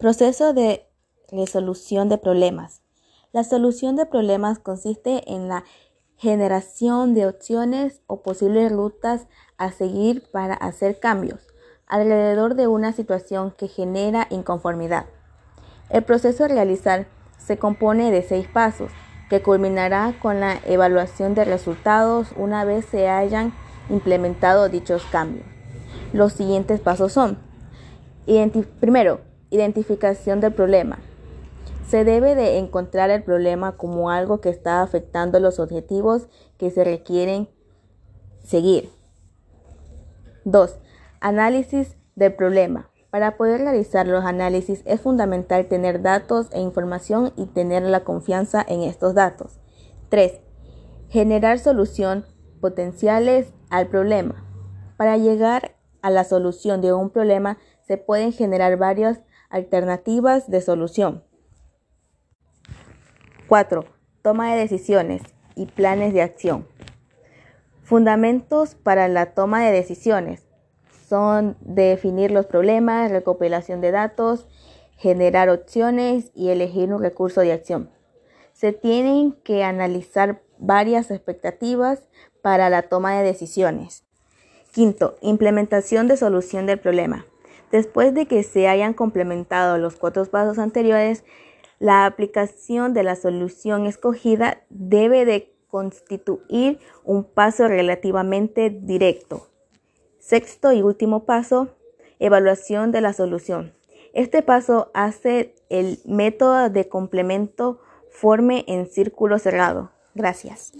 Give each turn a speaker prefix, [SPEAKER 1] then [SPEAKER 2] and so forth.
[SPEAKER 1] Proceso de resolución de problemas. La solución de problemas consiste en la generación de opciones o posibles rutas a seguir para hacer cambios alrededor de una situación que genera inconformidad. El proceso a realizar se compone de seis pasos, que culminará con la evaluación de resultados una vez se hayan implementado dichos cambios. Los siguientes pasos son, primero, identificación del problema. Se debe de encontrar el problema como algo que está afectando los objetivos que se requieren seguir. 2. Análisis del problema. Para poder realizar los análisis es fundamental tener datos e información y tener la confianza en estos datos. 3. Generar solución potenciales al problema. Para llegar a la solución de un problema se pueden generar varias alternativas de solución. 4. Toma de decisiones y planes de acción. Fundamentos para la toma de decisiones son definir los problemas, recopilación de datos, generar opciones y elegir un recurso de acción. Se tienen que analizar varias expectativas para la toma de decisiones. Quinto, implementación de solución del problema. Después de que se hayan complementado los cuatro pasos anteriores, la aplicación de la solución escogida debe de constituir un paso relativamente directo. Sexto y último paso, evaluación de la solución. Este paso hace el método de complemento forme en círculo cerrado. Gracias.